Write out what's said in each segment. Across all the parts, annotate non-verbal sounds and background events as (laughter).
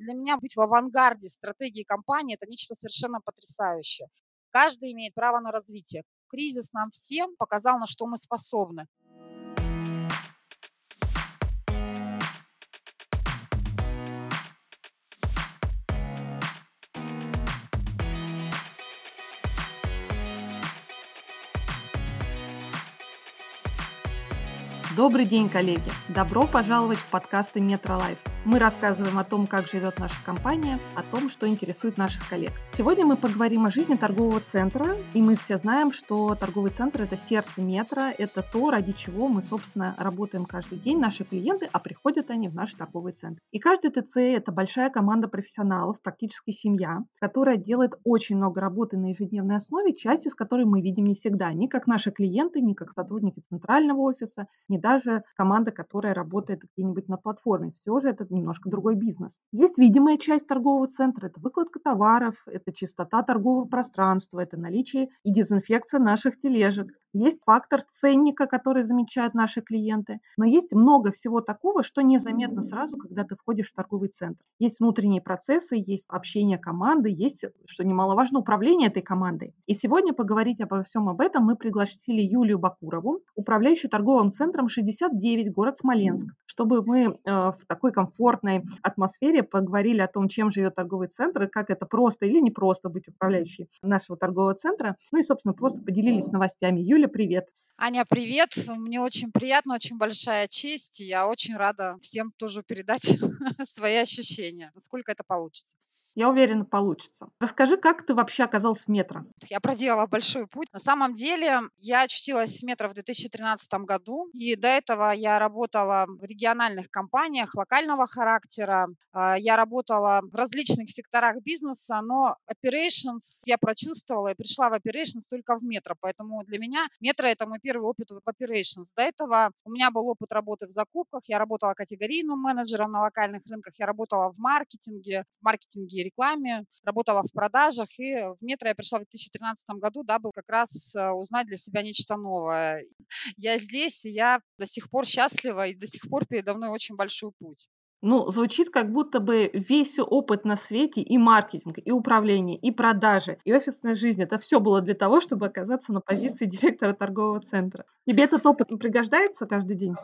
Для меня быть в авангарде стратегии компании– это нечто совершенно потрясающее. Каждый имеет право на развитие. Кризис нам всем показал, на что мы способны. Добрый день, коллеги! Добро пожаловать в подкасты Метролайф. Мы рассказываем о том, как живет наша компания, о том, что интересует наших коллег. Сегодня мы поговорим о жизни торгового центра, и мы все знаем, что торговый центр – это сердце метро, это то, ради чего мы, собственно, работаем каждый день, наши клиенты, а приходят они в наш торговый центр. И каждый ТЦ – это большая команда профессионалов, практически семья, которая делает очень много работы на ежедневной основе, часть из которой мы видим не всегда, ни как наши клиенты, ни как сотрудники центрального офиса, ни даже команда, которая работает где-нибудь на платформе. Все же это немножко другой бизнес. Есть видимая часть торгового центра, это выкладка товаров, это чистота торгового пространства, это наличие и дезинфекция наших тележек. Есть фактор ценника, который замечают наши клиенты. Но есть много всего такого, что незаметно сразу, когда ты входишь в торговый центр. Есть внутренние процессы, есть общение команды, есть, что немаловажно, управление этой командой. И сегодня поговорить обо всем об этом мы пригласили Юлию Бакурову, управляющую торговым центром 69, город Смоленск, чтобы мы э, в такой комфортной атмосфере поговорили о том, чем живет торговый центр, и как это просто или не просто быть управляющей нашего торгового центра. Ну и, собственно, просто поделились новостями. Юля, привет. Аня, привет. Мне очень приятно, очень большая честь. Я очень рада всем тоже передать (laughs) свои ощущения, насколько это получится. Я уверена, получится. Расскажи, как ты вообще оказалась в метро? Я проделала большой путь. На самом деле, я очутилась в метро в 2013 году, и до этого я работала в региональных компаниях локального характера. А, я работала в различных секторах бизнеса, но operations я прочувствовала и пришла в operations только в метро. Поэтому для меня метро – это мой первый опыт в operations. До этого у меня был опыт работы в закупках. Я работала категорийным менеджером на локальных рынках. Я работала в маркетинге, в маркетинге и рекламе, работала в продажах, и в метро я пришла в 2013 году, да, был как раз э, узнать для себя нечто новое. Я здесь, и я до сих пор счастлива, и до сих пор передо мной очень большой путь. Ну, звучит как будто бы весь опыт на свете, и маркетинг, и управление, и продажи, и офисная жизнь, это все было для того, чтобы оказаться на позиции директора торгового центра. Тебе этот опыт пригождается каждый день?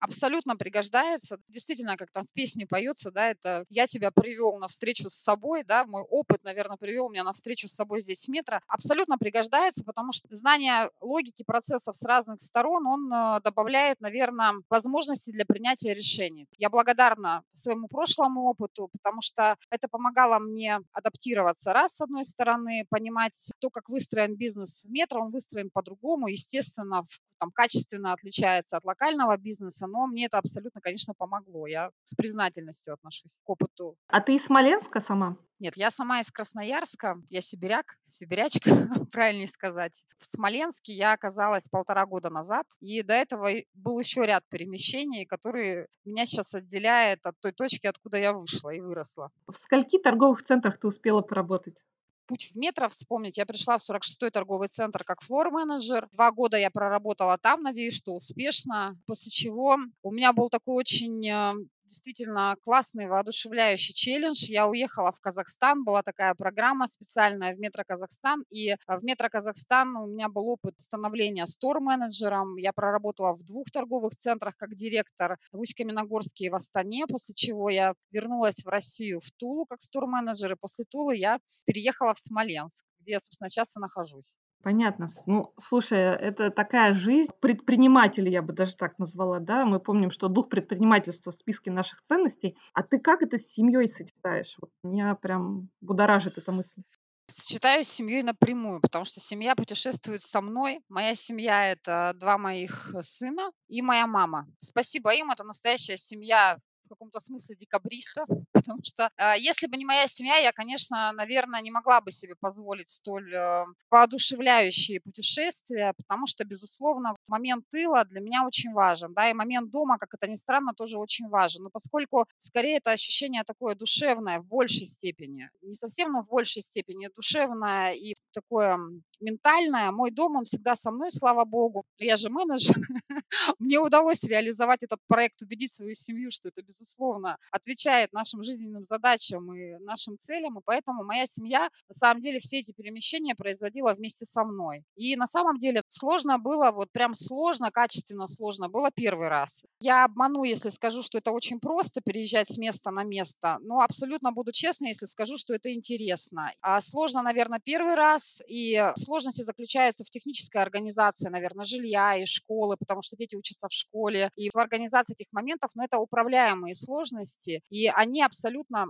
Абсолютно пригождается. Действительно, как там в песне поется, да, это я тебя привел на встречу с собой, да, мой опыт, наверное, привел меня на встречу с собой здесь в метро. Абсолютно пригождается, потому что знание логики процессов с разных сторон, он э, добавляет, наверное, возможности для принятия решений. Я благодарна своему прошлому опыту, потому что это помогало мне адаптироваться, раз, с одной стороны, понимать то, как выстроен бизнес в метро, он выстроен по-другому, естественно, в там качественно отличается от локального бизнеса, но мне это абсолютно, конечно, помогло. Я с признательностью отношусь к опыту. А ты из Смоленска сама? Нет, я сама из Красноярска, я сибиряк, сибирячка, (laughs) правильнее сказать. В Смоленске я оказалась полтора года назад, и до этого был еще ряд перемещений, которые меня сейчас отделяют от той точки, откуда я вышла и выросла. В скольки торговых центрах ты успела поработать? Путь в метро вспомнить. Я пришла в 46-й торговый центр как флор-менеджер. Два года я проработала там, надеюсь, что успешно. После чего у меня был такой очень э, действительно классный, воодушевляющий челлендж. Я уехала в Казахстан, была такая программа специальная в Метро Казахстан, и э, в Метро Казахстан у меня был опыт становления стор-менеджером. Я проработала в двух торговых центрах как директор в Усть-Каменогорске и в Астане, после чего я вернулась в Россию в Тулу как стор-менеджер, и после Тулы я переехала в Смоленск, где я, собственно, сейчас и нахожусь. Понятно. Ну, слушай, это такая жизнь предпринимателей, я бы даже так назвала, да? Мы помним, что дух предпринимательства в списке наших ценностей. А ты как это с семьей сочетаешь? Вот меня прям будоражит эта мысль. Сочетаю с семьей напрямую, потому что семья путешествует со мной. Моя семья– это два моих сына и моя мама. Спасибо им, это настоящая семья в каком-то смысле декабристов, потому что э, если бы не моя семья, я, конечно, наверное, не могла бы себе позволить столь э, воодушевляющие путешествия, потому что, безусловно, момент тыла для меня очень важен, да, и момент дома, как это ни странно, тоже очень важен. Но поскольку скорее это ощущение такое душевное в большей степени, не совсем, но в большей степени душевное и такое ментальное, мой дом, он всегда со мной, слава богу. Я же менеджер. (laughs) Мне удалось реализовать этот проект, убедить свою семью, что это, безусловно, отвечает нашим жизненным жизненным задачам и нашим целям, и поэтому моя семья, на самом деле, все эти перемещения производила вместе со мной. И на самом деле сложно было, вот прям сложно, качественно сложно было первый раз. Я обману, если скажу, что это очень просто переезжать с места на место, но абсолютно буду честна, если скажу, что это интересно. А сложно, наверное, первый раз, и сложности заключаются в технической организации, наверное, жилья и школы, потому что дети учатся в школе, и в организации этих моментов, но это управляемые сложности, и они абсолютно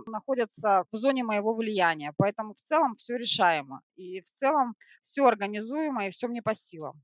находятся в зоне моего влияния. Поэтому в целом все решаемо, и в целом все организуемо, и все мне по силам.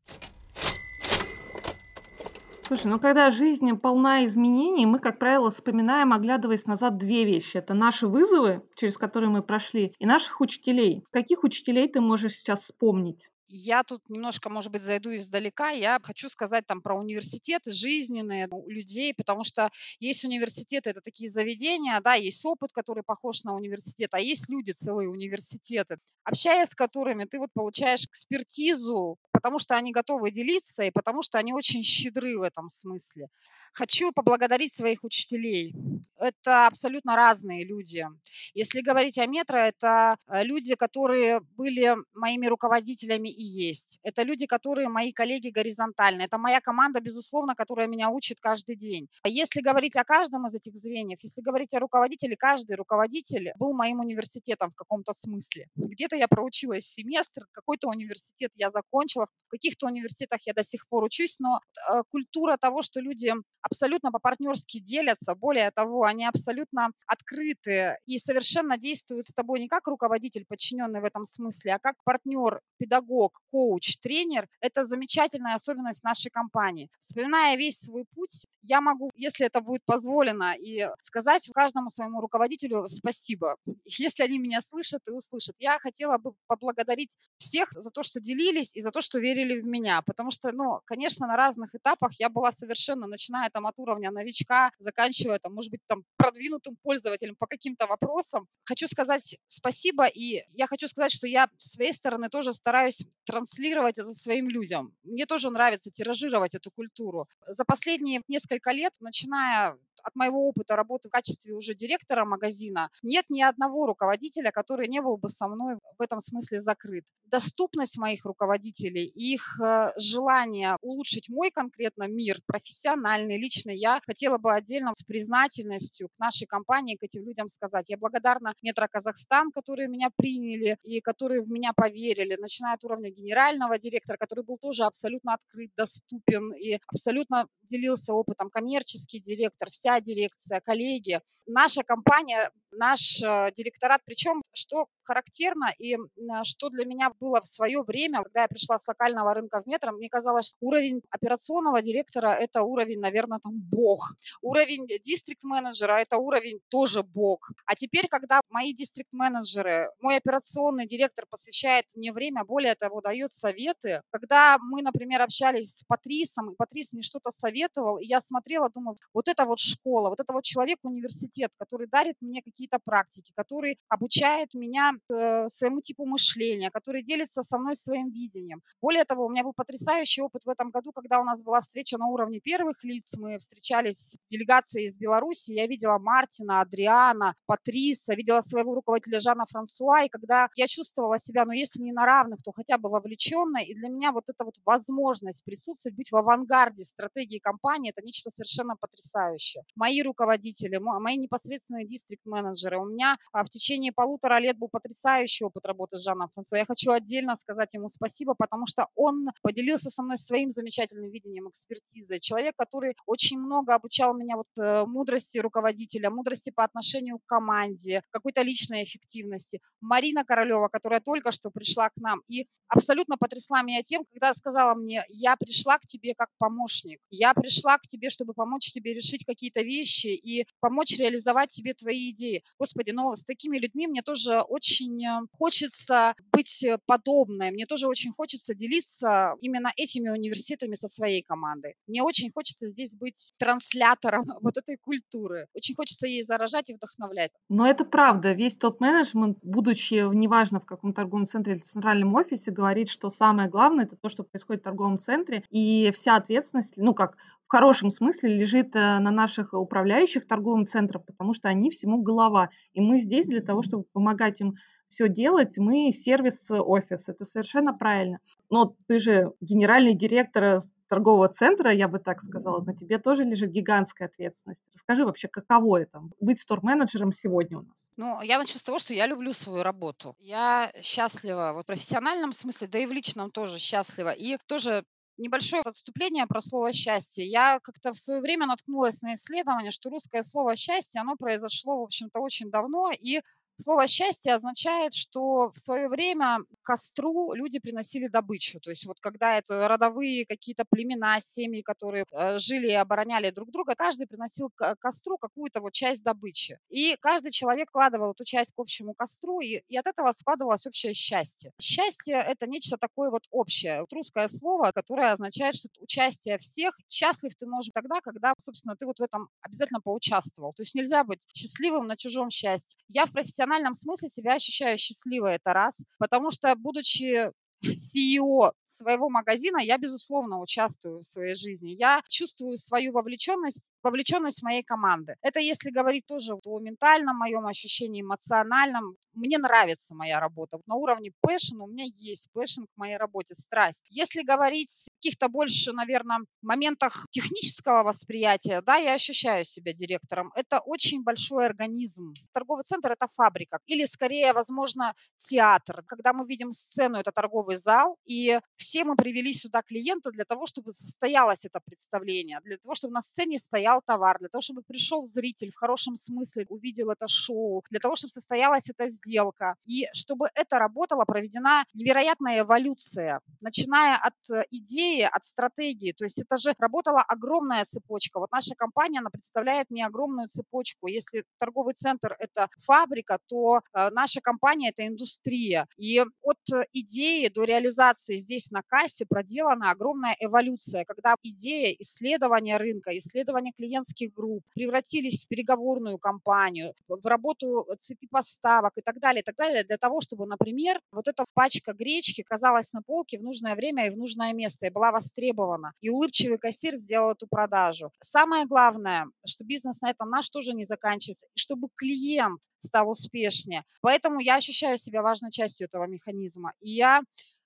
Слушай, ну когда жизнь полна изменений, мы, как правило, вспоминаем, оглядываясь назад, две вещи. Это наши вызовы, через которые мы прошли, и наших учителей. Каких учителей ты можешь сейчас вспомнить? Я тут немножко, может быть, зайду издалека. Я хочу сказать там про университеты жизненные у людей, потому что есть университеты, это такие заведения, да, есть опыт, который похож на университет, а есть люди, целые университеты, общаясь с которыми ты вот получаешь экспертизу, потому что они готовы делиться и потому что они очень щедры в этом смысле. Хочу поблагодарить своих учителей. Это абсолютно разные люди. Если говорить о метро, это э, люди, которые были моими руководителями и есть. Это люди, которые мои коллеги горизонтальные. Это моя команда, безусловно, которая меня учит каждый день. Если говорить о каждом из этих звеньев, если говорить о руководителе, каждый руководитель был моим университетом в каком-то смысле. Где-то я проучилась семестр, какой-то университет я закончила, в каких-то университетах я до сих пор учусь, но э, культура того, что люди абсолютно по-партнерски делятся. Более того, они абсолютно открыты и совершенно действуют с тобой не как руководитель, подчиненный в этом смысле, а как партнер, педагог, коуч, тренер. Это замечательная особенность нашей компании. Вспоминая весь свой путь, я могу, если это будет позволено, и сказать каждому своему руководителю спасибо, (laughs) если они меня слышат и услышат. Я хотела бы поблагодарить всех за то, что делились и за то, что верили в меня, потому что, ну, конечно, на разных этапах я была совершенно, начиная там от уровня новичка, заканчивая там, может быть, там продвинутым пользователем по каким-то вопросам. Хочу сказать спасибо, и я хочу сказать, что я с своей стороны тоже стараюсь транслировать это своим людям. Мне тоже нравится тиражировать эту культуру. За последние несколько лет, начиная от моего опыта работы в качестве уже директора магазина, нет ни одного руководителя, который не был бы со мной в этом смысле закрыт. Доступность моих руководителей, их э, желание улучшить мой конкретно мир, профессиональный, личный, я хотела бы отдельно с признательностью к нашей компании, к этим людям сказать. Я благодарна Метро Казахстан, которые меня приняли и которые в меня поверили, начиная от уровня генерального директора, который был тоже абсолютно открыт, доступен и абсолютно делился опытом, коммерческий директор, вся дирекция, коллеги. Наша компания наш э, директорат. Причем, что характерно и что для меня было в свое время, когда я пришла с локального рынка в метро, мне казалось, что уровень операционного директора – это уровень, наверное, там бог. Уровень дистрикт-менеджера – это уровень тоже бог. А теперь, когда мои дистрикт-менеджеры, мой операционный директор посвящает мне время, более того, дает советы, когда мы, например, общались с Патрисом, и Патрис мне что-то советовал, и я смотрела, думаю, вот это вот школа, вот это вот человек-университет, который дарит мне какие какие-то практики, который обучает меня э, своему типу мышления, который делится со мной своим видением. Более того, у меня был потрясающий опыт в этом году, когда у нас была встреча на уровне первых лиц. Мы встречались с делегацией из Беларуси. Я видела Мартина, Адриана, Патриса, видела своего руководителя Жана Франсуа. И когда я чувствовала себя, ну, если не на равных, то хотя бы вовлеченной. И для меня вот эта вот возможность присутствовать, быть в авангарде стратегии компании, это нечто совершенно потрясающее. Мои руководители, мои непосредственные дистрикт-менеджеры, менеджеры. У меня а, в течение полутора лет был потрясающий опыт работы с Жаном Франсуа. Я хочу отдельно сказать ему спасибо, потому что он поделился со мной своим замечательным видением экспертизы. Человек, который очень много обучал меня вот э, мудрости руководителя, мудрости по отношению к команде, какой-то личной эффективности. Марина Королева, которая только что пришла к нам и абсолютно потрясла меня тем, когда сказала мне, я пришла к тебе как помощник, я пришла к тебе, чтобы помочь тебе решить какие-то вещи и помочь реализовать тебе твои идеи. Господи, но с такими людьми мне тоже очень э, хочется быть э, подобной. Мне тоже очень хочется делиться именно этими университетами со своей командой. Мне очень хочется здесь быть транслятором (laughs) вот этой культуры. Очень хочется ей заражать и вдохновлять. Но это правда. Весь топ-менеджмент, будучи неважно в каком торговом центре или центральном офисе, говорит, что самое главное – это то, что происходит в торговом центре, и вся ответственность, ну как хорошем смысле лежит э, на наших управляющих торговым центром, потому что они всему голова. И мы здесь для того, чтобы помогать им все делать, мы сервис-офис. Это совершенно правильно. Но ты же генеральный директор торгового центра, я бы так сказала, на тебе тоже лежит гигантская ответственность. Расскажи вообще, каково это быть стор-менеджером сегодня у нас? Ну, я начну с того, что я люблю свою работу. Я счастлива вот в профессиональном смысле, да и в личном тоже счастлива. И тоже небольшое отступление про слово «счастье». Я как-то в свое время наткнулась на исследование, что русское слово «счастье», оно произошло, в общем-то, очень давно, и Слово «счастье» означает, что в свое время костру люди приносили добычу. То есть вот когда это родовые какие-то племена, семьи, которые э, жили и обороняли друг друга, каждый приносил к костру какую-то вот часть добычи. И каждый человек вкладывал эту часть к общему костру, и, и от этого складывалось общее счастье. Счастье – это нечто такое вот общее. Вот русское слово, которое означает, что участие всех. Счастлив ты можешь тогда, когда, собственно, ты вот в этом обязательно поучаствовал. То есть нельзя быть счастливым на чужом счастье. Я в профессиональном профессиональном смысле себя ощущаю счастливой, это раз. Потому что, будучи CEO своего магазина, я, безусловно, участвую в своей жизни. Я чувствую свою вовлеченность, вовлеченность моей команды. Это если говорить тоже о ментальном моем ощущении, эмоциональном. Мне нравится моя работа. На уровне passion у меня есть passion к моей работе, страсть. Если говорить каких-то больше, наверное, моментах технического восприятия, да, я ощущаю себя директором. Это очень большой организм. Торговый центр – это фабрика. Или, скорее, возможно, театр. Когда мы видим сцену, это торговый зал, и все мы привели сюда клиента для того, чтобы состоялось это представление, для того, чтобы на сцене стоял товар, для того, чтобы пришел зритель в хорошем смысле, увидел это шоу, для того, чтобы состоялась эта сделка. И чтобы это работало, проведена невероятная эволюция, начиная от э, идеи, от стратегии. То есть это же работала огромная цепочка. Вот наша компания, она представляет мне огромную цепочку. Если торговый центр – это фабрика, то э, наша компания – это индустрия. И от идеи до реализации здесь на кассе проделана огромная эволюция, когда идея исследования рынка, исследования клиентских групп превратились в переговорную кампанию, в работу цепи поставок и так далее, и так далее, для того, чтобы, например, вот эта пачка гречки казалась на полке в нужное время и в нужное место, и была востребована. И улыбчивый кассир сделал эту продажу. Самое главное, что бизнес на этом наш тоже не заканчивается, и чтобы клиент стал успешнее. Поэтому я ощущаю себя важной частью этого механизма. И я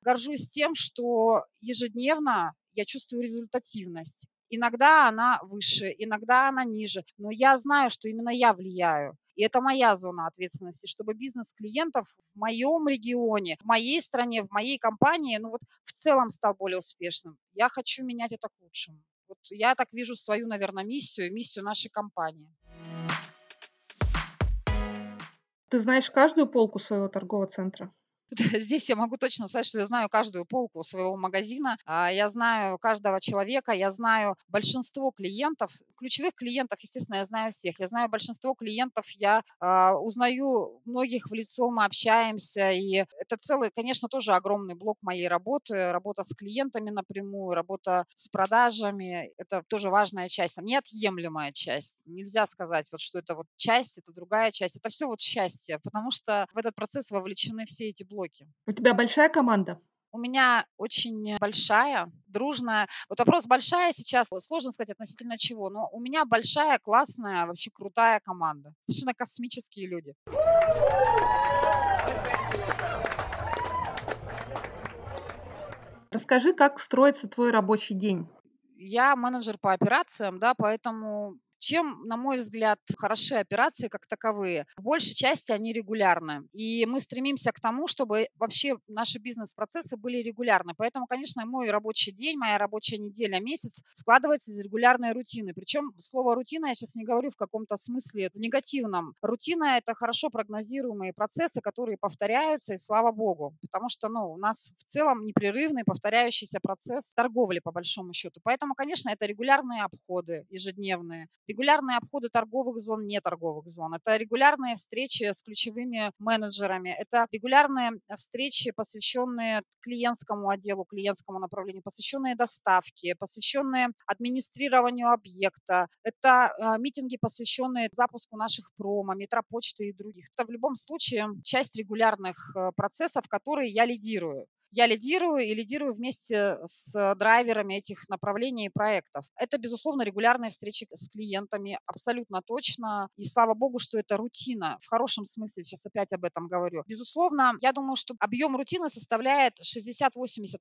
горжусь тем, что ежедневно я чувствую результативность. Иногда она выше, иногда она ниже, но я знаю, что именно я влияю. И это моя зона ответственности, чтобы бизнес клиентов в моем регионе, в моей стране, в моей компании, ну вот в целом стал более успешным. Я хочу менять это к лучшему. Вот я так вижу свою, наверное, миссию, миссию нашей компании. Ты знаешь каждую полку своего торгового центра? (laughs) Здесь я могу точно сказать, что я знаю каждую полку своего магазина, а, я знаю каждого человека, я знаю большинство клиентов, ключевых клиентов, естественно, я знаю всех. Я знаю большинство клиентов, я э, узнаю многих в лицо, мы общаемся, и это целый, конечно, тоже огромный блок моей работы, работа с клиентами напрямую, работа с продажами, это тоже важная часть, неотъемлемая часть. Нельзя сказать, вот, что это вот часть, это другая часть, это все вот счастье, потому что в этот процесс вовлечены все эти блоки блоки. У тебя большая команда? У меня очень большая, дружная. Вот вопрос большая сейчас, сложно сказать относительно чего, но у меня большая, классная, вообще крутая команда. Совершенно космические люди. Расскажи, как строится твой рабочий день? Я менеджер по операциям, да, поэтому чем, на мой взгляд, хороши операции как таковые? В большей части они регулярны. И мы стремимся к тому, чтобы вообще наши бизнес-процессы были регулярны. Поэтому, конечно, мой рабочий день, моя рабочая неделя, месяц складывается из регулярной рутины. Причем слово рутина я сейчас не говорю в каком-то смысле в негативном. Рутина – это хорошо прогнозируемые процессы, которые повторяются, и слава богу. Потому что ну, у нас в целом непрерывный повторяющийся процесс торговли, по большому счету. Поэтому, конечно, это регулярные обходы ежедневные, регулярные обходы торговых зон, не торговых зон. Это регулярные встречи с ключевыми менеджерами. Это регулярные встречи, посвященные клиентскому отделу, клиентскому направлению, посвященные доставке, посвященные администрированию объекта. Это а, митинги, посвященные запуску наших промо, метропочты и других. Это в любом случае часть регулярных э, процессов, которые я лидирую. Я лидирую и лидирую вместе с драйверами этих направлений и проектов. Это, безусловно, регулярные встречи с клиентами, абсолютно точно. И слава богу, что это рутина. В хорошем смысле, сейчас опять об этом говорю. Безусловно, я думаю, что объем рутины составляет 60-80%,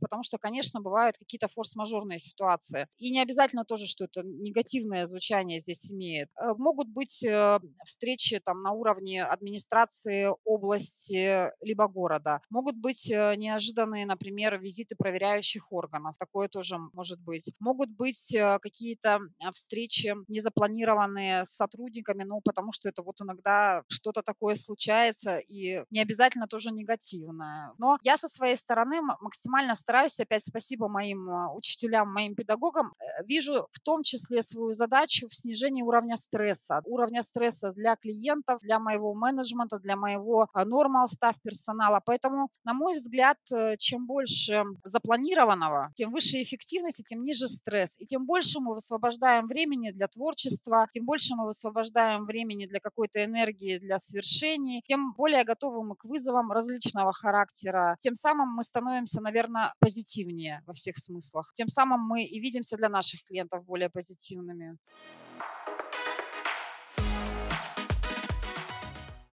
потому что, конечно, бывают какие-то форс-мажорные ситуации. И не обязательно тоже, что это негативное звучание здесь имеет. Э, могут быть э, встречи там на уровне администрации области либо города. Могут быть э, неожиданные, например, визиты проверяющих органов. Такое тоже может быть. Могут быть какие-то встречи незапланированные с сотрудниками, ну, потому что это вот иногда что-то такое случается, и не обязательно тоже негативное. Но я со своей стороны максимально стараюсь, опять спасибо моим учителям, моим педагогам, вижу в том числе свою задачу в снижении уровня стресса. Уровня стресса для клиентов, для моего менеджмента, для моего нормал став персонала. Поэтому, на мой взгляд, э, чем больше запланированного, тем выше эффективность и тем ниже стресс. И тем больше мы высвобождаем времени для творчества, тем больше мы высвобождаем времени для какой-то энергии, для свершений, тем более готовы мы к вызовам различного характера. Тем самым мы становимся, наверное, позитивнее во всех смыслах. Тем самым мы и видимся для наших клиентов более позитивными.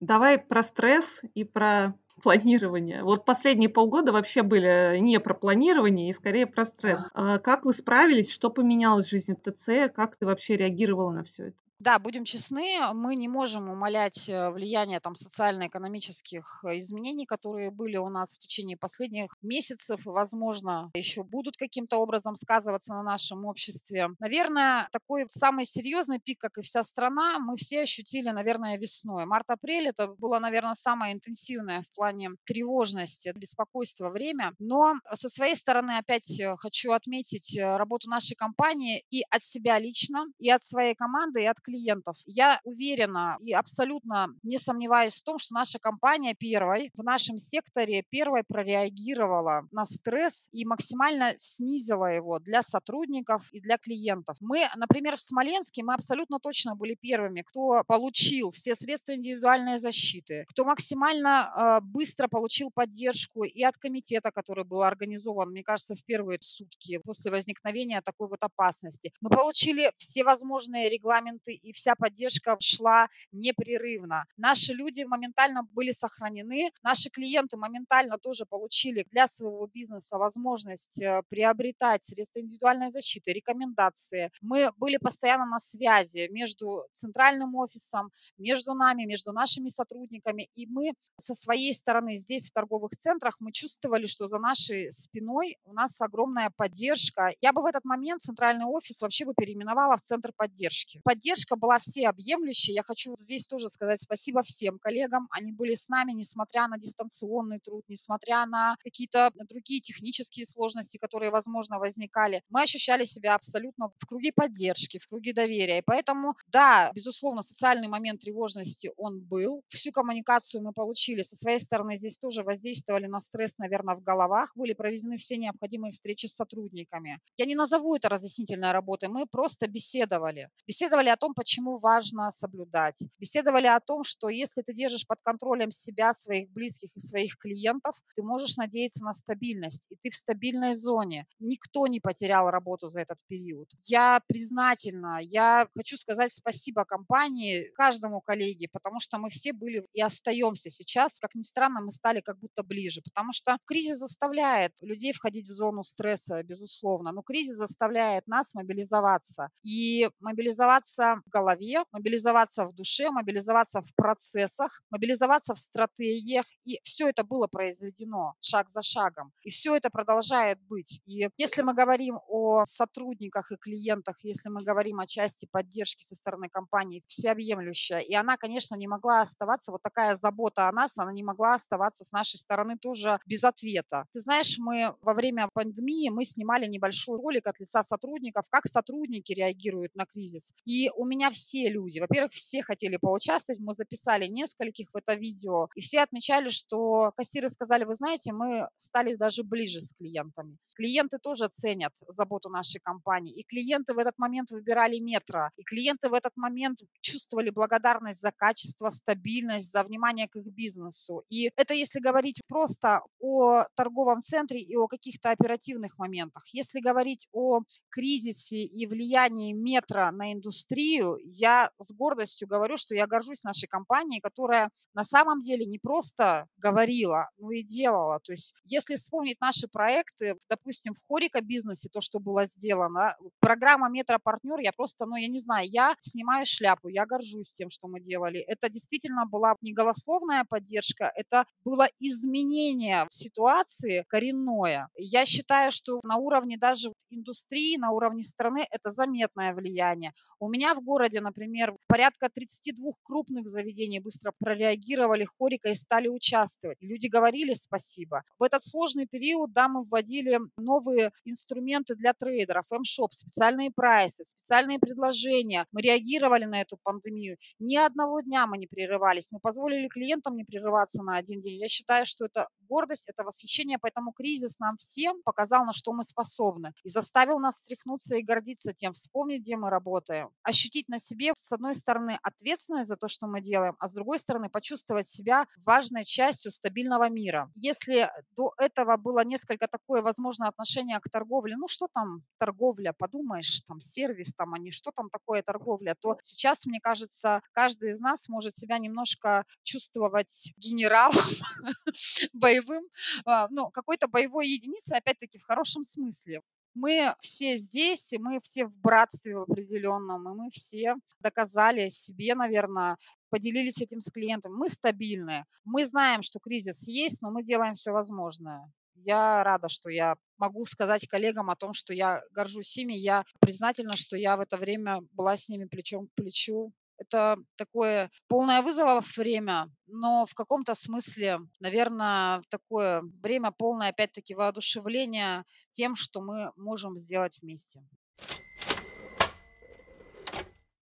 Давай про стресс и про планирование. Вот последние полгода вообще были не про планирование и скорее про стресс. А как вы справились? Что поменялось в жизни ТЦ? Как ты вообще реагировала на все это? Да, будем честны, мы не можем умалять э, влияние там социально-экономических э, изменений, которые были у нас в течение последних месяцев и, возможно, еще будут каким-то образом сказываться на нашем обществе. Наверное, такой самый серьезный пик, как и вся страна, мы все ощутили, наверное, весной. Март-апрель это было, наверное, самое интенсивное в плане тревожности, беспокойства время. Но со своей стороны опять э, хочу отметить работу нашей компании и от себя лично, и от своей команды, и от клиентов. Я уверена и абсолютно не сомневаюсь в том, что наша компания первой в нашем секторе первой прореагировала на стресс и максимально снизила его для сотрудников и для клиентов. Мы, например, в Смоленске, мы абсолютно точно были первыми, кто получил все средства индивидуальной защиты, кто максимально э, быстро получил поддержку и от комитета, который был организован, мне кажется, в первые сутки после возникновения такой вот опасности. Мы получили все возможные регламенты и вся поддержка шла непрерывно. Наши люди моментально были сохранены, наши клиенты моментально тоже получили для своего бизнеса возможность э, приобретать средства индивидуальной защиты, рекомендации. Мы были постоянно на связи между центральным офисом, между нами, между нашими сотрудниками. И мы со своей стороны здесь, в торговых центрах, мы чувствовали, что за нашей спиной у нас огромная поддержка. Я бы в этот момент центральный офис вообще бы переименовала в центр поддержки. Поддержка поддержка была всеобъемлющей. Я хочу здесь тоже сказать спасибо всем коллегам. Они были с нами, несмотря на дистанционный труд, несмотря на какие-то другие технические сложности, которые, возможно, возникали. Мы ощущали себя абсолютно в круге поддержки, в круге доверия. И поэтому, да, безусловно, социальный момент тревожности, он был. Всю коммуникацию мы получили. Со своей стороны здесь тоже воздействовали на стресс, наверное, в головах. Были проведены все необходимые встречи с сотрудниками. Я не назову это разъяснительной работой. Мы просто беседовали. Беседовали о том, почему важно соблюдать. Беседовали о том, что если ты держишь под контролем себя, своих близких и своих клиентов, ты можешь надеяться на стабильность, и ты в стабильной зоне. Никто не потерял работу за этот период. Я признательна, я хочу сказать спасибо компании, каждому коллеге, потому что мы все были и остаемся сейчас. Как ни странно, мы стали как будто ближе, потому что кризис заставляет людей входить в зону стресса, безусловно, но кризис заставляет нас мобилизоваться. И мобилизоваться в голове, мобилизоваться в душе, мобилизоваться в процессах, мобилизоваться в стратегиях. И все это было произведено шаг за шагом. И все это продолжает быть. И если мы говорим о сотрудниках и клиентах, если мы говорим о части поддержки со стороны компании, всеобъемлющая, и она, конечно, не могла оставаться, вот такая забота о нас, она не могла оставаться с нашей стороны тоже без ответа. Ты знаешь, мы во время пандемии мы снимали небольшой ролик от лица сотрудников, как сотрудники реагируют на кризис. И у меня меня все люди. Во-первых, все хотели поучаствовать, мы записали нескольких в это видео, и все отмечали, что кассиры сказали, вы знаете, мы стали даже ближе с клиентами. Клиенты тоже ценят заботу нашей компании, и клиенты в этот момент выбирали метро, и клиенты в этот момент чувствовали благодарность за качество, стабильность, за внимание к их бизнесу. И это если говорить просто о торговом центре и о каких-то оперативных моментах. Если говорить о кризисе и влиянии метро на индустрию, я с гордостью говорю, что я горжусь нашей компанией, которая на самом деле не просто говорила, но и делала. То есть если вспомнить наши проекты, допустим, в Хорика бизнесе, то, что было сделано, программа метро-партнер, я просто, ну, я не знаю, я снимаю шляпу, я горжусь тем, что мы делали. Это действительно была не голословная поддержка, это было изменение ситуации коренное. Я считаю, что на уровне даже индустрии, на уровне страны это заметное влияние. У меня в городе, например, порядка 32 крупных заведений быстро прореагировали хорика и стали участвовать. Люди говорили спасибо. В этот сложный период, да, мы вводили новые инструменты для трейдеров, M-Shop, специальные прайсы, специальные предложения. Мы реагировали на эту пандемию. Ни одного дня мы не прерывались. Мы позволили клиентам не прерываться на один день. Я считаю, что это гордость, это восхищение, поэтому кризис нам всем показал, на что мы способны. И заставил нас встряхнуться и гордиться тем, вспомнить, где мы работаем. Ощутить на себе, с одной стороны, ответственность за то, что мы делаем, а с другой стороны, почувствовать себя важной частью стабильного мира. Если до этого было несколько такое, возможно, отношение к торговле, ну что там торговля, подумаешь, там сервис, там они, что там такое торговля, то сейчас, мне кажется, каждый из нас может себя немножко чувствовать генералом (laughs) боевым, а, ну, какой-то боевой единицей, опять-таки, в хорошем смысле мы все здесь, и мы все в братстве в определенном, и мы все доказали себе, наверное, поделились этим с клиентом. Мы стабильны, мы знаем, что кризис есть, но мы делаем все возможное. Я рада, что я могу сказать коллегам о том, что я горжусь ими, я признательна, что я в это время была с ними плечом к плечу, это такое полное вызовов время, но в каком-то смысле, наверное, такое время полное, опять-таки, воодушевления тем, что мы можем сделать вместе.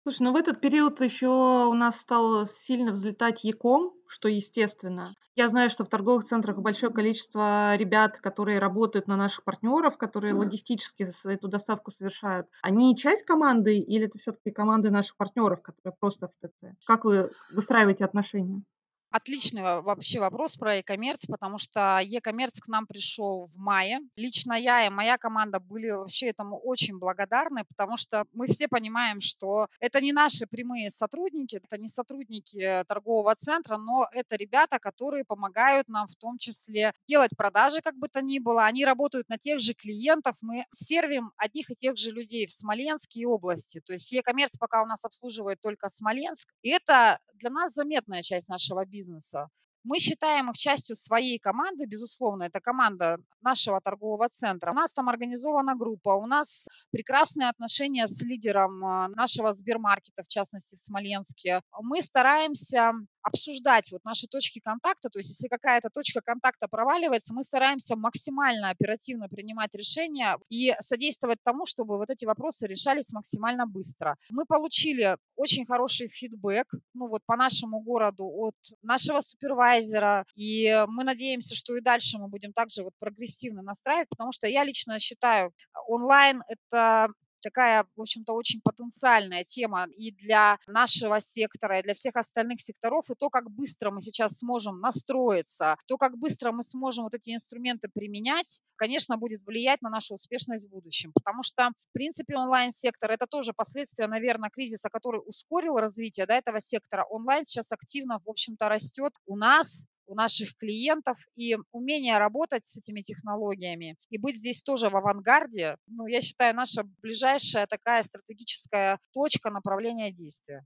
Слушай, ну в этот период еще у нас стал сильно взлетать Яком, что естественно. Я знаю, что в торговых центрах большое количество ребят, которые работают на наших партнеров, которые логистически эту доставку совершают. Они часть команды или это все-таки команды наших партнеров, которые просто в ТЦ? Как вы выстраиваете отношения? Отличный вообще вопрос про e-commerce, потому что e-commerce к нам пришел в мае. Лично я и моя команда были вообще этому очень благодарны, потому что мы все понимаем, что это не наши прямые сотрудники, это не сотрудники торгового центра, но это ребята, которые помогают нам в том числе делать продажи, как бы то ни было. Они работают на тех же клиентов, мы сервим одних и тех же людей в Смоленске и области. То есть e-commerce пока у нас обслуживает только Смоленск. И это для нас заметная часть нашего бизнеса бизнеса. Мы считаем их частью своей команды, безусловно, это команда нашего торгового центра. У нас там организована группа, у нас прекрасные отношения с лидером а, нашего Сбермаркета, в частности в Смоленске. Мы стараемся обсуждать вот наши точки контакта, то есть если какая-то точка контакта проваливается, мы стараемся максимально оперативно принимать решения и содействовать тому, чтобы вот эти вопросы решались максимально быстро. Мы получили очень хороший фидбэк, ну вот по нашему городу от нашего супервайзера, и мы надеемся, что и дальше мы будем также вот прогрессивно настраивать, потому что я лично считаю, онлайн это такая, в общем-то, очень потенциальная тема и для нашего сектора, и для всех остальных секторов, и то, как быстро мы сейчас сможем настроиться, то, как быстро мы сможем вот эти инструменты применять, конечно, будет влиять на нашу успешность в будущем. Потому что, в принципе, онлайн-сектор – это тоже последствия, наверное, кризиса, который ускорил развитие да, этого сектора. Онлайн сейчас активно, в общем-то, растет у нас, у наших клиентов и умение работать с этими технологиями и быть здесь тоже в авангарде, ну, я считаю, наша ближайшая такая стратегическая точка направления действия.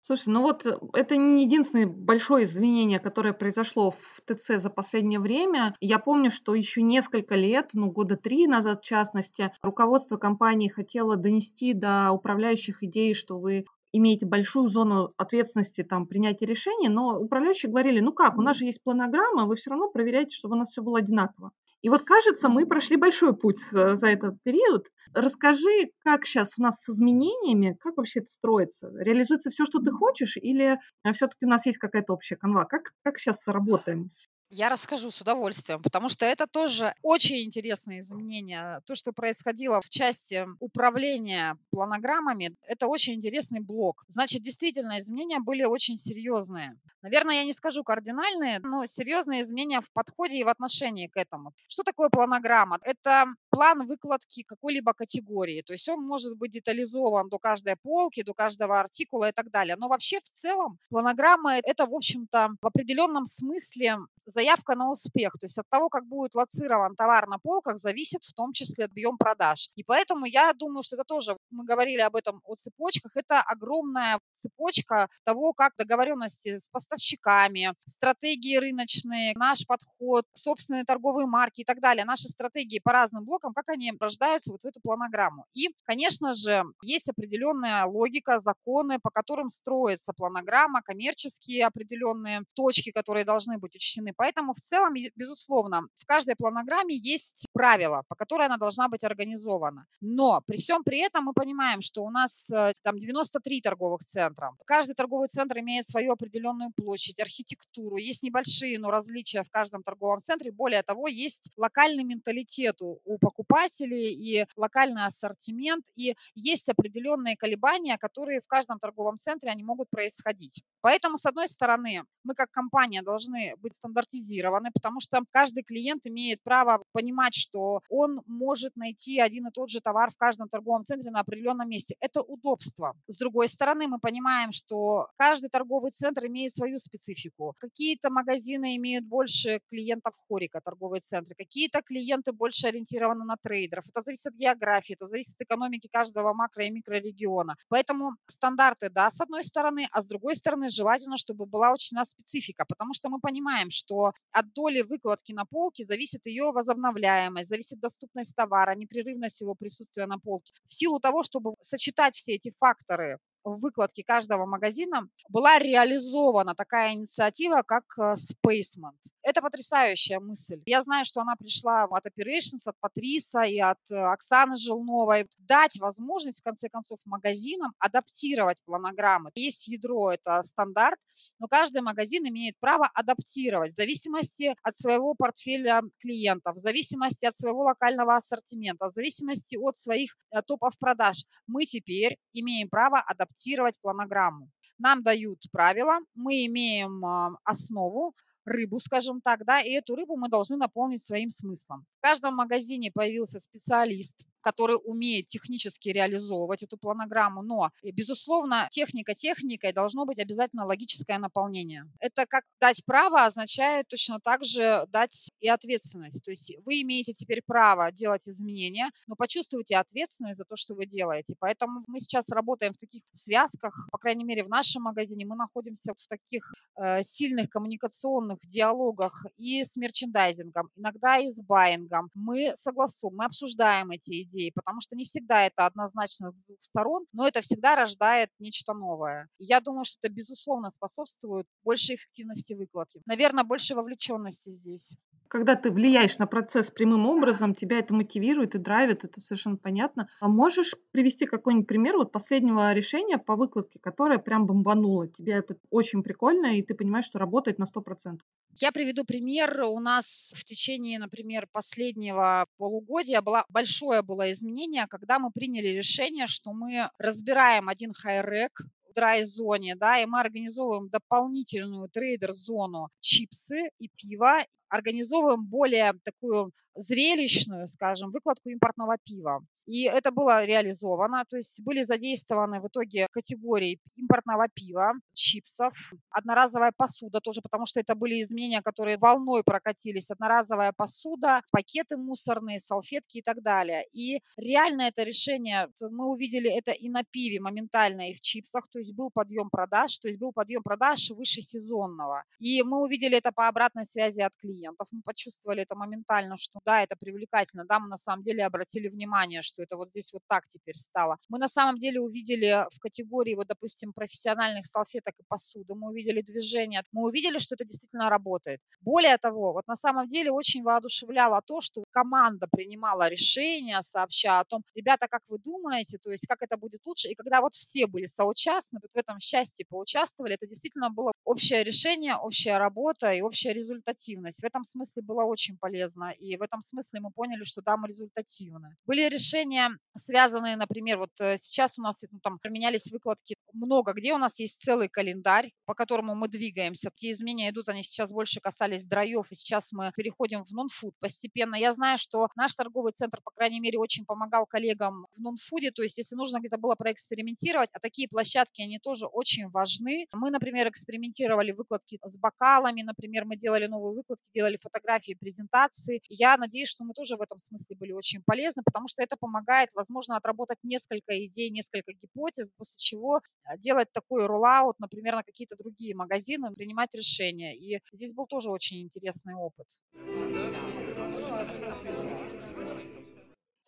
Слушай, ну вот э, это не единственное большое изменение, которое произошло в ТЦ за последнее время. Я помню, что еще несколько лет, ну года три назад в частности, руководство компании хотело донести до управляющих идеи, что вы имеете большую зону ответственности там принятия решений, но управляющие говорили, ну как, у нас же есть планограмма, вы все равно проверяете, чтобы у нас все было одинаково. И вот кажется, мы прошли большой путь за этот период. Расскажи, как сейчас у нас с изменениями, как вообще это строится? Реализуется все, что ты хочешь, или э, все-таки у нас есть какая-то общая канва? Как, как сейчас работаем? Я расскажу с удовольствием, потому что это тоже очень интересные изменения. То, что происходило в части управления планограммами, это очень интересный блок. Значит, действительно, изменения были очень серьезные. Наверное, я не скажу кардинальные, но серьезные изменения в подходе и в отношении к этому. Что такое планограмма? Это план выкладки какой-либо категории. То есть он может быть детализован до каждой полки, до каждого артикула и так далее. Но вообще в целом планограмма – это, в общем-то, в определенном смысле заявка на успех. То есть от того, как будет лоцирован товар на полках, зависит в том числе объем продаж. И поэтому я думаю, что это тоже, мы говорили об этом, о цепочках, это огромная цепочка того, как договоренности с поставщиками, стратегии рыночные, наш подход, собственные торговые марки и так далее, наши стратегии по разным блокам, как они рождаются вот в эту планограмму. И, конечно же, есть определенная логика, законы, по которым строится планограмма, коммерческие определенные точки, которые должны быть учтены. Поэтому в целом, безусловно, в каждой планограмме есть правила, по которой она должна быть организована. Но при всем при этом мы понимаем, что у нас э, там 93 торговых центра. Каждый торговый центр имеет свою определенную площадь, архитектуру. Есть небольшие, но различия в каждом торговом центре. Более того, есть локальный менталитет у покупателей и локальный ассортимент. И есть определенные колебания, которые в каждом торговом центре они могут происходить. Поэтому, с одной стороны, мы как компания должны быть стандартизированы, потому что каждый клиент имеет право понимать, что он может найти один и тот же товар в каждом торговом центре на определенном месте. Это удобство. С другой стороны, мы понимаем, что каждый торговый центр имеет свою специфику. Какие-то магазины имеют больше клиентов хорика, торговые центры, какие-то клиенты больше ориентированы на трейдеров. Это зависит от географии, это зависит от экономики каждого макро- и микрорегиона. Поэтому стандарты, да, с одной стороны, а с другой стороны, желательно, чтобы была учтена специфика, потому что мы понимаем, что от доли выкладки на полке зависит ее возобновляемость, зависит доступность товара, непрерывность его присутствия на полке. В силу того, чтобы сочетать все эти факторы в выкладке каждого магазина была реализована такая инициатива, как э, Spacement. Это потрясающая мысль. Я знаю, что она пришла от Operations, от Патриса и от э, Оксаны Жилновой. Дать возможность, в конце концов, магазинам адаптировать планограммы. Есть ядро, это стандарт, но каждый магазин имеет право адаптировать в зависимости от своего портфеля клиентов, в зависимости от своего локального ассортимента, в зависимости от своих э, топов продаж. Мы теперь имеем право адаптировать адаптировать планограмму. Нам дают правила, мы имеем основу, рыбу, скажем так, да, и эту рыбу мы должны наполнить своим смыслом. В каждом магазине появился специалист, который умеет технически реализовывать эту планограмму, но, э, безусловно, техника техникой должно быть обязательно логическое наполнение. Это как дать право означает точно так же дать и ответственность. То есть вы имеете теперь право делать изменения, но почувствуйте ответственность за то, что вы делаете. Поэтому мы сейчас работаем в таких связках, по крайней мере, в нашем магазине мы находимся в таких э, сильных коммуникационных диалогах и с мерчендайзингом, иногда и с байингом. Мы согласуем, мы обсуждаем эти идеи, потому что не всегда это однозначно с двух сторон, но это всегда рождает нечто новое. И я думаю, что это, безусловно, способствует большей эффективности выкладки. Наверное, больше вовлеченности здесь когда ты влияешь на процесс прямым образом, тебя это мотивирует и драйвит, это совершенно понятно. А можешь привести какой-нибудь пример вот последнего решения по выкладке, которое прям бомбануло? Тебе это очень прикольно, и ты понимаешь, что работает на 100%. Я приведу пример. У нас в течение, например, последнего полугодия было большое было изменение, когда мы приняли решение, что мы разбираем один хайрек драй-зоне, да, и мы организовываем дополнительную трейдер-зону чипсы и пиво, организовываем более такую зрелищную, скажем, выкладку импортного пива. И это было реализовано, то есть были задействованы в итоге категории импортного пива, чипсов, одноразовая посуда тоже, потому что это были изменения, которые волной прокатились, одноразовая посуда, пакеты мусорные, салфетки и так далее. И реально это решение, мы увидели это и на пиве моментально, и в чипсах, то есть был подъем продаж, то есть был подъем продаж выше сезонного. И мы увидели это по обратной связи от клиентов, мы почувствовали это моментально, что да, это привлекательно, да, мы на самом деле обратили внимание, что это вот здесь вот так теперь стало. Мы на самом деле увидели в категории, вот, допустим, профессиональных салфеток и посуды, мы увидели движение, мы увидели, что это действительно работает. Более того, вот на самом деле очень воодушевляло то, что команда принимала решения, сообща о том, ребята, как вы думаете, то есть как это будет лучше, и когда вот все были соучастны, вот в этом счастье поучаствовали, это действительно было общее решение, общая работа и общая результативность. Этом смысле было очень полезно, и в этом смысле мы поняли, что да, мы результативны. Были решения, связанные, например, вот э, сейчас у нас ну, там поменялись выкладки много где, у нас есть целый календарь, по которому мы двигаемся. Те изменения идут, они сейчас больше касались драев, и сейчас мы переходим в нон-фуд постепенно. Я знаю, что наш торговый центр, по крайней мере, очень помогал коллегам в нон-фуде, то есть если нужно где-то было проэкспериментировать, а такие площадки, они тоже очень важны. Мы, например, экспериментировали выкладки с бокалами, например, мы делали новые выкладки, делали фотографии, презентации. Я надеюсь, что мы тоже в этом смысле были очень полезны, потому что это помогает, возможно, отработать несколько идей, несколько гипотез, после чего а, делать такой роллаут, например, на какие-то другие магазины, принимать решения. И здесь был тоже очень интересный опыт.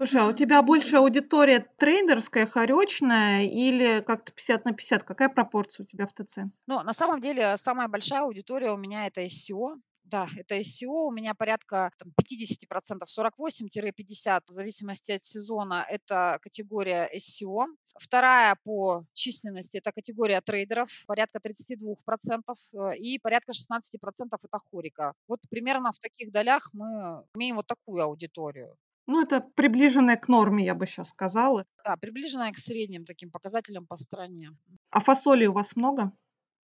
Слушай, а у тебя больше аудитория трейдерская, хоречная или как-то 50 на 50? Какая пропорция у тебя в ТЦ? Ну, на самом деле, самая большая аудитория у меня это SEO. Да, это SEO. У меня порядка там, 50%, 48-50% в зависимости от сезона. Это категория SEO. Вторая по численности это категория трейдеров, порядка 32%, э, и порядка 16% это хорика. Вот примерно в таких долях мы имеем вот такую аудиторию. Ну, это приближенная к норме, я бы сейчас сказала. Да, приближенная к средним таким показателям по стране. А фасоли у вас много?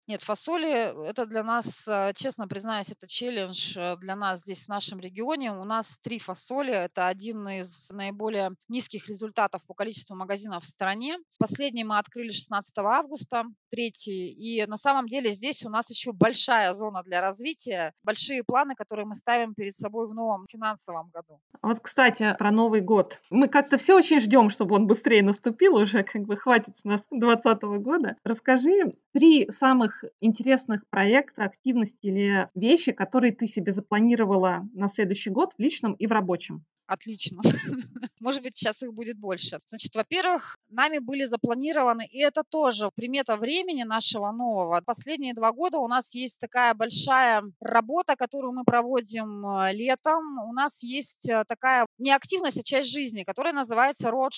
Нет, фасоли- это для нас, э, честно признаюсь, это челлендж э, для нас здесь, в нашем регионе. У нас три фасоли. Это один из наиболее низких результатов по количеству магазинов в стране. Последний мы открыли 16 августа, третий. И на самом деле здесь у нас еще большая зона для развития, большие планы, которые мы ставим перед собой в новом финансовом году. Вот, кстати, про Новый год. Мы как-то все очень ждем, чтобы он быстрее наступил уже, как бы хватит с нас 2020 года. Расскажи три самых интересных проекта, активности или вещи, которые ты себе запланировала на следующий год в личном и в рабочем? Отлично. (laughs) Может быть, сейчас их будет больше. Значит, во-первых, нами были запланированы, и это тоже примета времени нашего нового. Последние два года у нас есть такая большая работа, которую мы проводим э, летом. У нас есть э, такая не активность, а часть жизни, которая называется road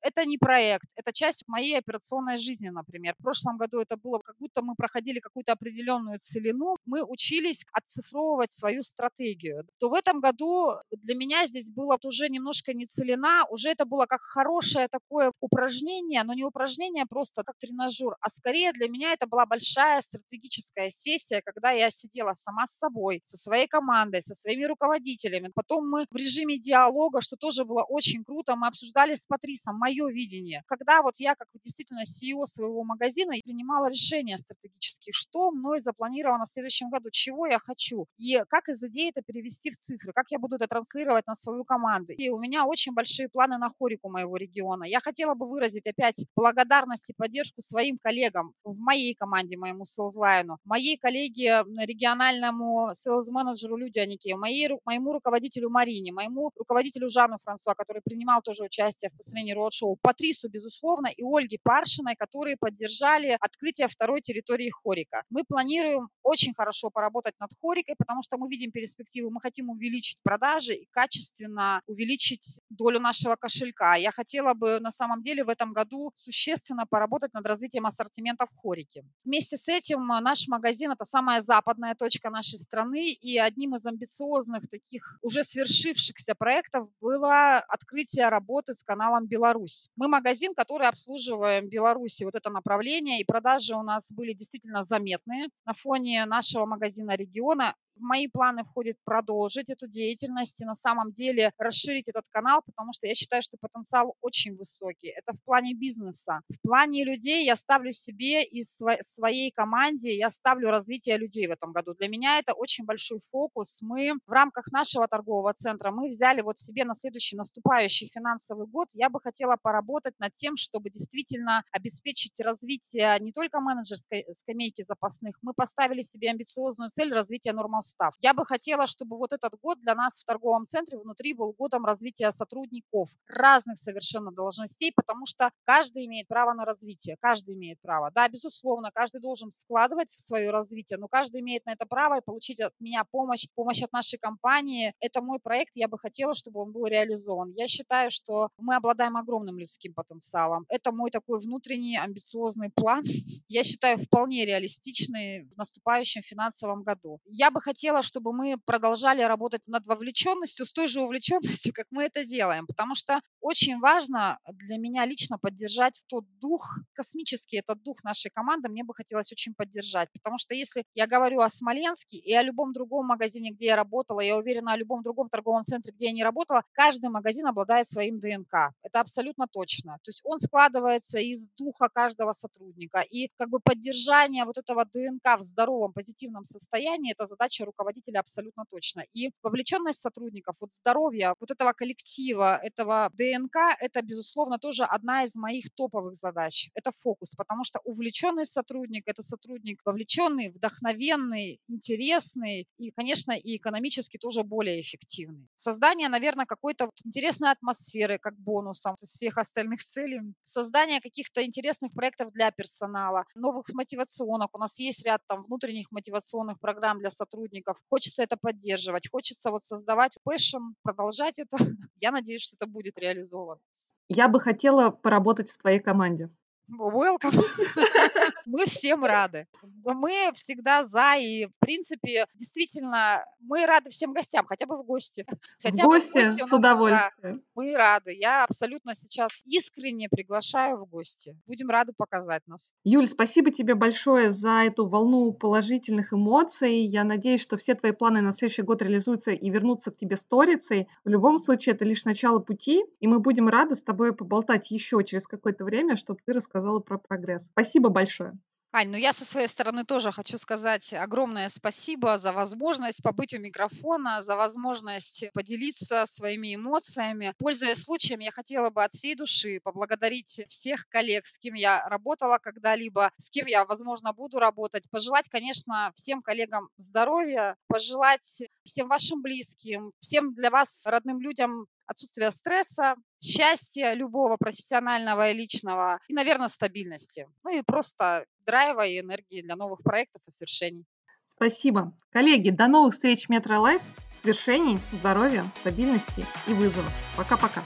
Это не проект, это часть моей операционной жизни, например. В прошлом году это было как будто мы проходили какую-то определенную целину, мы учились отцифровывать свою стратегию. То в этом году для меня здесь был было уже немножко не целена, уже это было как хорошее такое упражнение, но не упражнение просто как тренажер, а скорее для меня это была большая стратегическая сессия, когда я сидела сама с собой, со своей командой, со своими руководителями. Потом мы в режиме диалога, что тоже было очень круто, мы обсуждали с Патрисом мое видение. Когда вот я как действительно CEO своего магазина принимала решения стратегические, что мной запланировано в следующем году, чего я хочу, и как из идеи это перевести в цифры, как я буду это транслировать на свою команды. И у меня очень большие планы на хорику моего региона. Я хотела бы выразить опять благодарность и поддержку своим коллегам в моей команде, моему селзлайну, моей коллеге региональному селс-менеджеру Людянике, моей, моему руководителю Марине, моему руководителю Жану Франсуа, который принимал тоже участие в построении роуд-шоу, Патрису, безусловно, и Ольге Паршиной, которые поддержали открытие второй территории Хорика. Мы планируем очень хорошо поработать над Хорикой, потому что мы видим перспективы, мы хотим увеличить продажи и качественно нужно увеличить долю нашего кошелька. Я хотела бы на самом деле в этом году существенно поработать над развитием ассортимента в Хорике. Вместе с этим наш магазин – это самая западная точка нашей страны, и одним из амбициозных таких уже свершившихся проектов было открытие работы с каналом «Беларусь». Мы магазин, который обслуживаем Беларуси, вот это направление, и продажи у нас были действительно заметные на фоне нашего магазина региона. В мои планы входит продолжить эту деятельность и на самом деле расширить этот канал, потому что я считаю, что потенциал очень высокий. Это в плане бизнеса. В плане людей я ставлю себе и своей команде, я ставлю развитие людей в этом году. Для меня это очень большой фокус. Мы в рамках нашего торгового центра, мы взяли вот себе на следующий наступающий финансовый год, я бы хотела поработать над тем, чтобы действительно обеспечить развитие не только менеджерской скамейки запасных, мы поставили себе амбициозную цель развития нормал состав. Я бы хотела, чтобы вот этот год для нас в торговом центре внутри был годом развития сотрудников разных совершенно должностей, потому что каждый имеет право на развитие, каждый имеет право. Да, безусловно, каждый должен вкладывать в свое развитие, но каждый имеет на это право и получить от меня помощь, помощь от нашей компании. Это мой проект, я бы хотела, чтобы он был реализован. Я считаю, что мы обладаем огромным людским потенциалом. Это мой такой внутренний амбициозный план. (laughs) Я считаю, вполне реалистичный в наступающем финансовом году. Я бы хотела, чтобы мы продолжали работать над вовлеченностью с той же увлеченностью, как мы это делаем, потому что очень важно для меня лично поддержать тот дух, космический этот дух нашей команды, мне бы хотелось очень поддержать, потому что если я говорю о Смоленске и о любом другом магазине, где я работала, я уверена, о любом другом торговом центре, где я не работала, каждый магазин обладает своим ДНК. Это абсолютно точно. То есть он складывается из духа каждого сотрудника. И как бы поддержание вот этого ДНК в здоровом, позитивном состоянии – это задача руководителя абсолютно точно. И вовлеченность сотрудников, вот здоровье вот этого коллектива, этого ДНК – это, безусловно, тоже одна из моих топовых задач. Это фокус, потому что увлеченный сотрудник – это сотрудник вовлеченный, вдохновенный, интересный и, конечно, и экономически тоже более эффективный. Создание, наверное, какой-то вот интересной атмосферы, как бонусом из всех остальных целей. Создание каких-то интересных проектов для персонала, новых мотивационных. У нас есть ряд там внутренних мотивационных программ для сотрудников. Хочется это поддерживать, хочется вот создавать passion, продолжать это. (laughs) Я надеюсь, что это будет реализовано. Я бы хотела поработать в твоей команде. Welcome. (laughs) Мы всем рады. Мы всегда за, и, в принципе, действительно, мы рады всем гостям, хотя бы в гости. (laughs) Хотя в гости, в гости с удовольствием. Да, мы рады. Я абсолютно сейчас искренне приглашаю в гости. Будем рады показать нас. Юль, спасибо тебе большое за эту волну положительных эмоций. Я надеюсь, что все твои планы на следующий год реализуются и вернутся к тебе сторицей. В любом случае, это лишь начало пути, и мы будем рады с тобой поболтать еще через какое-то время, чтобы ты рассказала про прогресс. Спасибо большое. Ань, ну я со своей стороны тоже хочу сказать огромное спасибо за возможность побыть у микрофона, за возможность поделиться своими эмоциями. Пользуясь случаем, я хотела бы от всей души поблагодарить всех коллег, с кем я работала когда-либо, с кем я, возможно, буду работать. Пожелать, конечно, всем коллегам здоровья, пожелать всем вашим близким, всем для вас родным людям отсутствия стресса, счастья любого профессионального и личного, и, наверное, стабильности. Ну и просто драйва и энергии для новых проектов и свершений. Спасибо. Коллеги, до новых встреч в Метро Лайф, свершений, здоровья, стабильности и вызовов. Пока-пока.